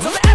news.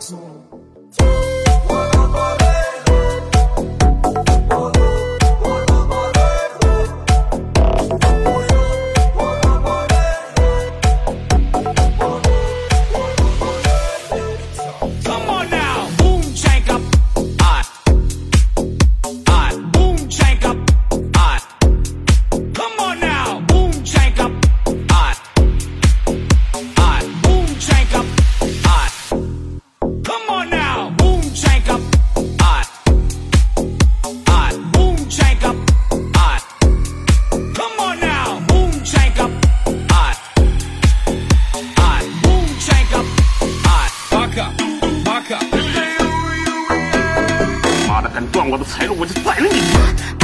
そ。敢断我的财路，我就宰了你！